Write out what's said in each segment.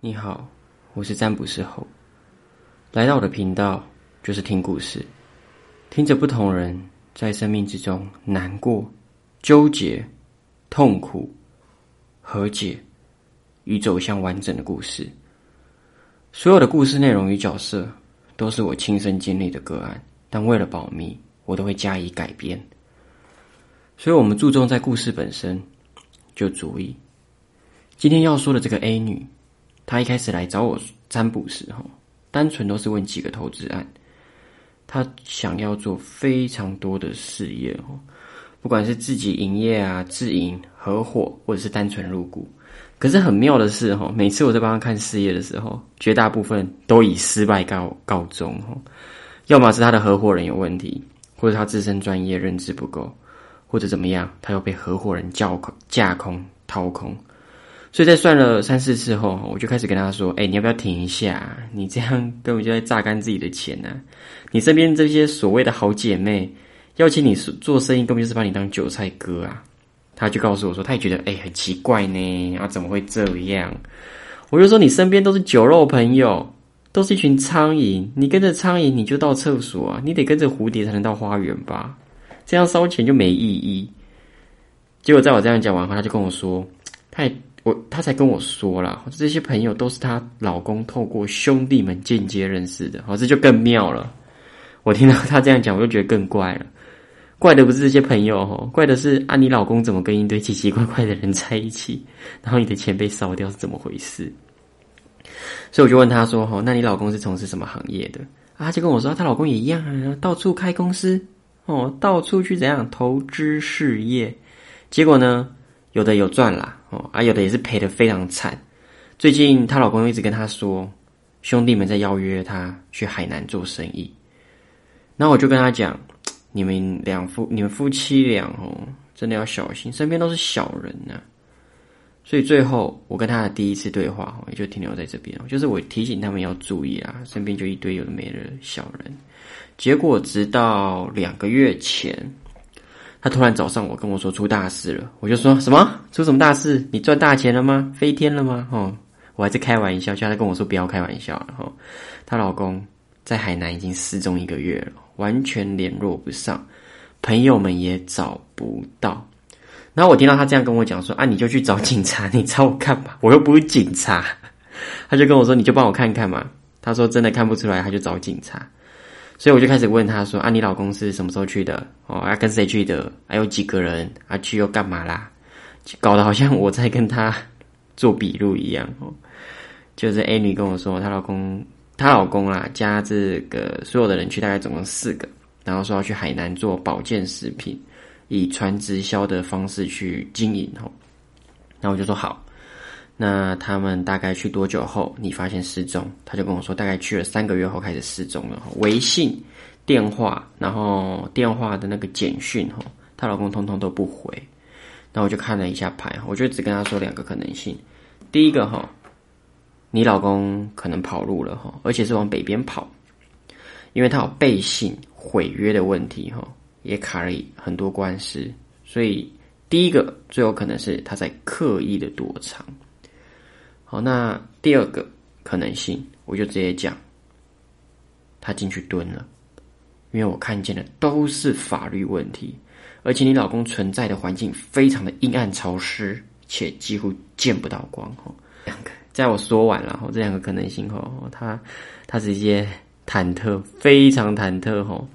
你好，我是占卜师后。来到我的频道，就是听故事，听着不同人在生命之中难过、纠结、痛苦、和解与走向完整的故事。所有的故事内容与角色都是我亲身经历的个案，但为了保密，我都会加以改编。所以，我们注重在故事本身就足以。今天要说的这个 A 女，她一开始来找我占卜时，候，单纯都是问几个投资案，她想要做非常多的事业哦，不管是自己营业啊、自营、合伙，或者是单纯入股。可是很妙的是哈，每次我在帮他看事业的时候，绝大部分都以失败告告终哈。要么是他的合伙人有问题，或者他自身专业认知不够，或者怎么样，他又被合伙人叫、架空、掏空。所以在算了三四次后，我就开始跟他说：“哎，你要不要停一下？你这样根本就在榨干自己的钱呢！你身边这些所谓的好姐妹邀请你做生意，根本就是把你当韭菜割啊！”他就告诉我说：“他也觉得哎很奇怪呢，啊怎么会这样？”我就说：“你身边都是酒肉朋友，都是一群苍蝇，你跟着苍蝇你就到厕所啊，你得跟着蝴蝶才能到花园吧？这样烧钱就没意义。”结果在我这样讲完后，他就跟我说：“他也。”我他才跟我说了，这些朋友都是她老公透过兄弟们间接认识的，好，这就更妙了。我听到他这样讲，我就觉得更怪了。怪的不是这些朋友，哦，怪的是啊，你老公怎么跟一堆奇奇怪怪的人在一起，然后你的钱被烧掉是怎么回事？所以我就问他说：“哈，那你老公是从事什么行业的？”啊，就跟我说：“她老公也一样啊，到处开公司，哦，到处去怎样投资事业，结果呢？”有的有赚啦，哦啊，有的也是赔的非常惨。最近她老公一直跟她说，兄弟们在邀约她去海南做生意。那我就跟她讲，你们两夫你们夫妻俩哦，真的要小心，身边都是小人呐。所以最后我跟他的第一次对话，也就停留在这边，就是我提醒他们要注意啊，身边就一堆有的没的小人。结果直到两个月前。他突然找上我，跟我说出大事了。我就说什么出什么大事？你赚大钱了吗？飞天了吗？哦，我还在开玩笑，叫他跟我说不要开玩笑了。哈，她老公在海南已经失踪一个月了，完全联络不上，朋友们也找不到。然后我听到他这样跟我讲说啊，你就去找警察，你找我干嘛？我又不是警察。他就跟我说，你就帮我看看嘛。他说真的看不出来，他就找警察。所以我就开始问他说：“啊，你老公是什么时候去的？哦，要跟谁去的？还有几个人？啊，去又干嘛啦？搞得好像我在跟他做笔录一样哦。就是 A 女跟我说，她老公，她老公啊，加这个所有的人去，大概总共四个，然后说要去海南做保健食品，以传直销的方式去经营哦。那我就说好。”那他们大概去多久后，你发现失踪？他就跟我说，大概去了三个月后开始失踪了。微信、电话，然后电话的那个简讯，哈，她老公通通都不回。那我就看了一下牌，我就只跟他说两个可能性。第一个，哈，你老公可能跑路了，哈，而且是往北边跑，因为他有背信毁约的问题，哈，也卡了很多官司，所以第一个最有可能是他在刻意的躲藏。好，那第二个可能性，我就直接讲，他进去蹲了，因为我看见的都是法律问题，而且你老公存在的环境非常的阴暗潮湿，且几乎见不到光。哈，两个，在我说完了，后，这两个可能性，哈，他他直接忐忑，非常忐忑，吼，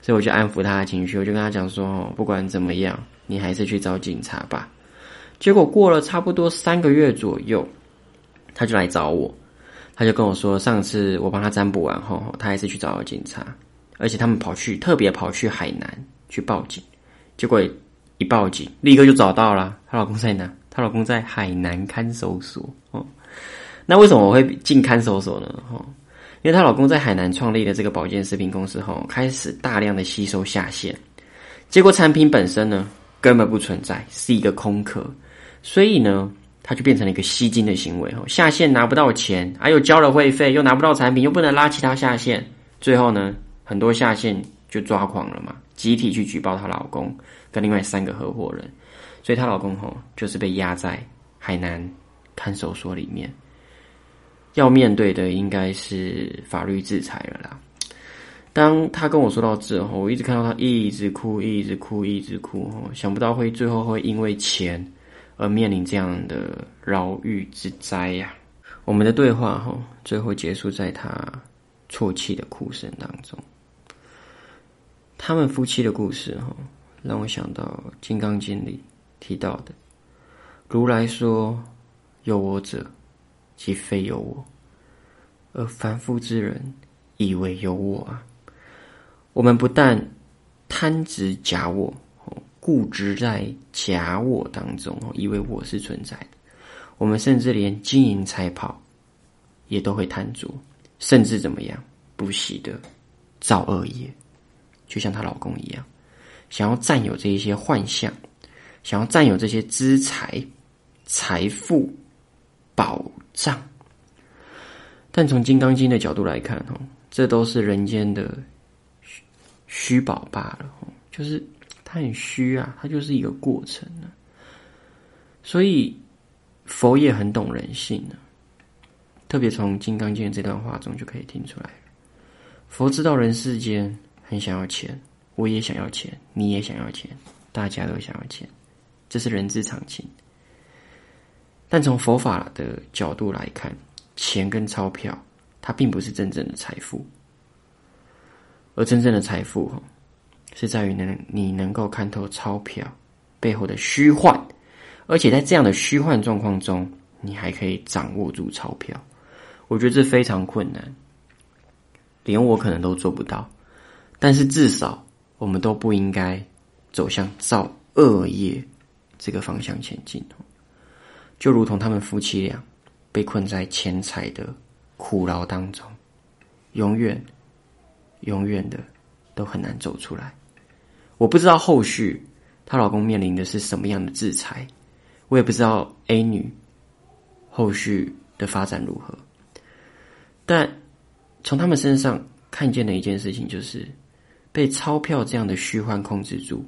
所以我就安抚他的情绪，我就跟他讲说，哦，不管怎么样，你还是去找警察吧。结果过了差不多三个月左右。他就来找我，他就跟我说，上次我帮他占卜完后，他还是去找了警察，而且他们跑去特别跑去海南去报警，结果一报警，立刻就找到了。她老公在哪？她老公在海南看守所。哦，那为什么我会进看守所呢？哦，因为她老公在海南创立的这个保健食品公司后，开始大量的吸收下线，结果产品本身呢根本不存在，是一个空壳，所以呢。他就变成了一个吸金的行为，哦，下线拿不到钱，还有交了会费，又拿不到产品，又不能拉其他下线，最后呢，很多下线就抓狂了嘛，集体去举报她老公跟另外三个合伙人，所以她老公吼就是被压在海南看守所里面，要面对的应该是法律制裁了啦。当他跟我说到这后，我一直看到他一直哭，一直哭，一直哭，想不到会最后会因为钱而面临这样的牢狱之灾呀。我们的对话哈，最后结束在他啜泣的哭声当中。他们夫妻的故事哈，让我想到《金刚经》里提到的：“如来说有我者，即非有我；而凡夫之人，以为有我啊。”我们不但贪执假我，固执在假我当中，以为我是存在的。我们甚至连金银财宝也都会贪着，甚至怎么样，不惜的造恶业，就像她老公一样，想要占有这一些幻象，想要占有这些资财、财富、宝藏。但从《金刚经》的角度来看，哦，这都是人间的。虚虚宝罢了，就是它很虚啊，它就是一个过程呢。所以佛也很懂人性呢，特别从《金刚经》这段话中就可以听出来佛知道人世间很想要钱，我也想要钱，你也想要钱，大家都想要钱，这是人之常情。但从佛法的角度来看，钱跟钞票，它并不是真正的财富。而真正的财富，是在于能你能够看透钞票背后的虚幻，而且在这样的虚幻状况中，你还可以掌握住钞票。我觉得这非常困难，连我可能都做不到。但是至少我们都不应该走向造恶业这个方向前进。就如同他们夫妻俩被困在钱财的苦牢当中，永远。永远的都很难走出来。我不知道后续她老公面临的是什么样的制裁，我也不知道 A 女后续的发展如何。但从他们身上看见的一件事情，就是被钞票这样的虚幻控制住，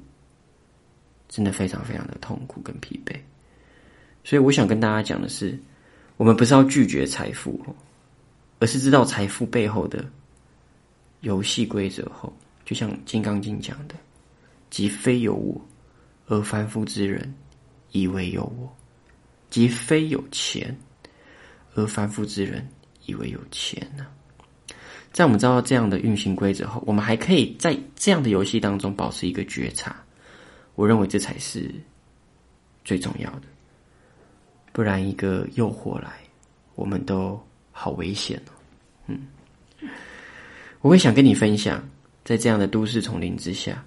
真的非常非常的痛苦跟疲惫。所以我想跟大家讲的是，我们不是要拒绝财富，而是知道财富背后的。游戏规则后，就像《金刚经》讲的：“即非有我，而凡夫之人以为有我；即非有钱，而凡夫之人以为有钱。”呢，在我们知道这样的运行规则后，我们还可以在这样的游戏当中保持一个觉察。我认为这才是最重要的。不然，一个诱惑来，我们都好危险哦。嗯。我会想跟你分享，在这样的都市丛林之下，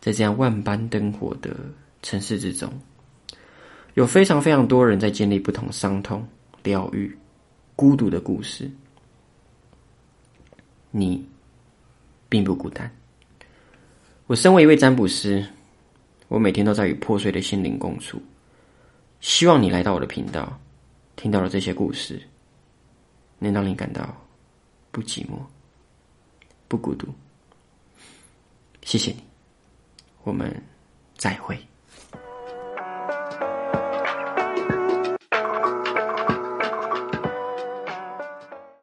在这样万般灯火的城市之中，有非常非常多人在经历不同伤痛、疗愈、孤独的故事。你并不孤单。我身为一位占卜师，我每天都在与破碎的心灵共处。希望你来到我的频道，听到了这些故事，能让你感到不寂寞。不孤独，谢谢你，我们再会。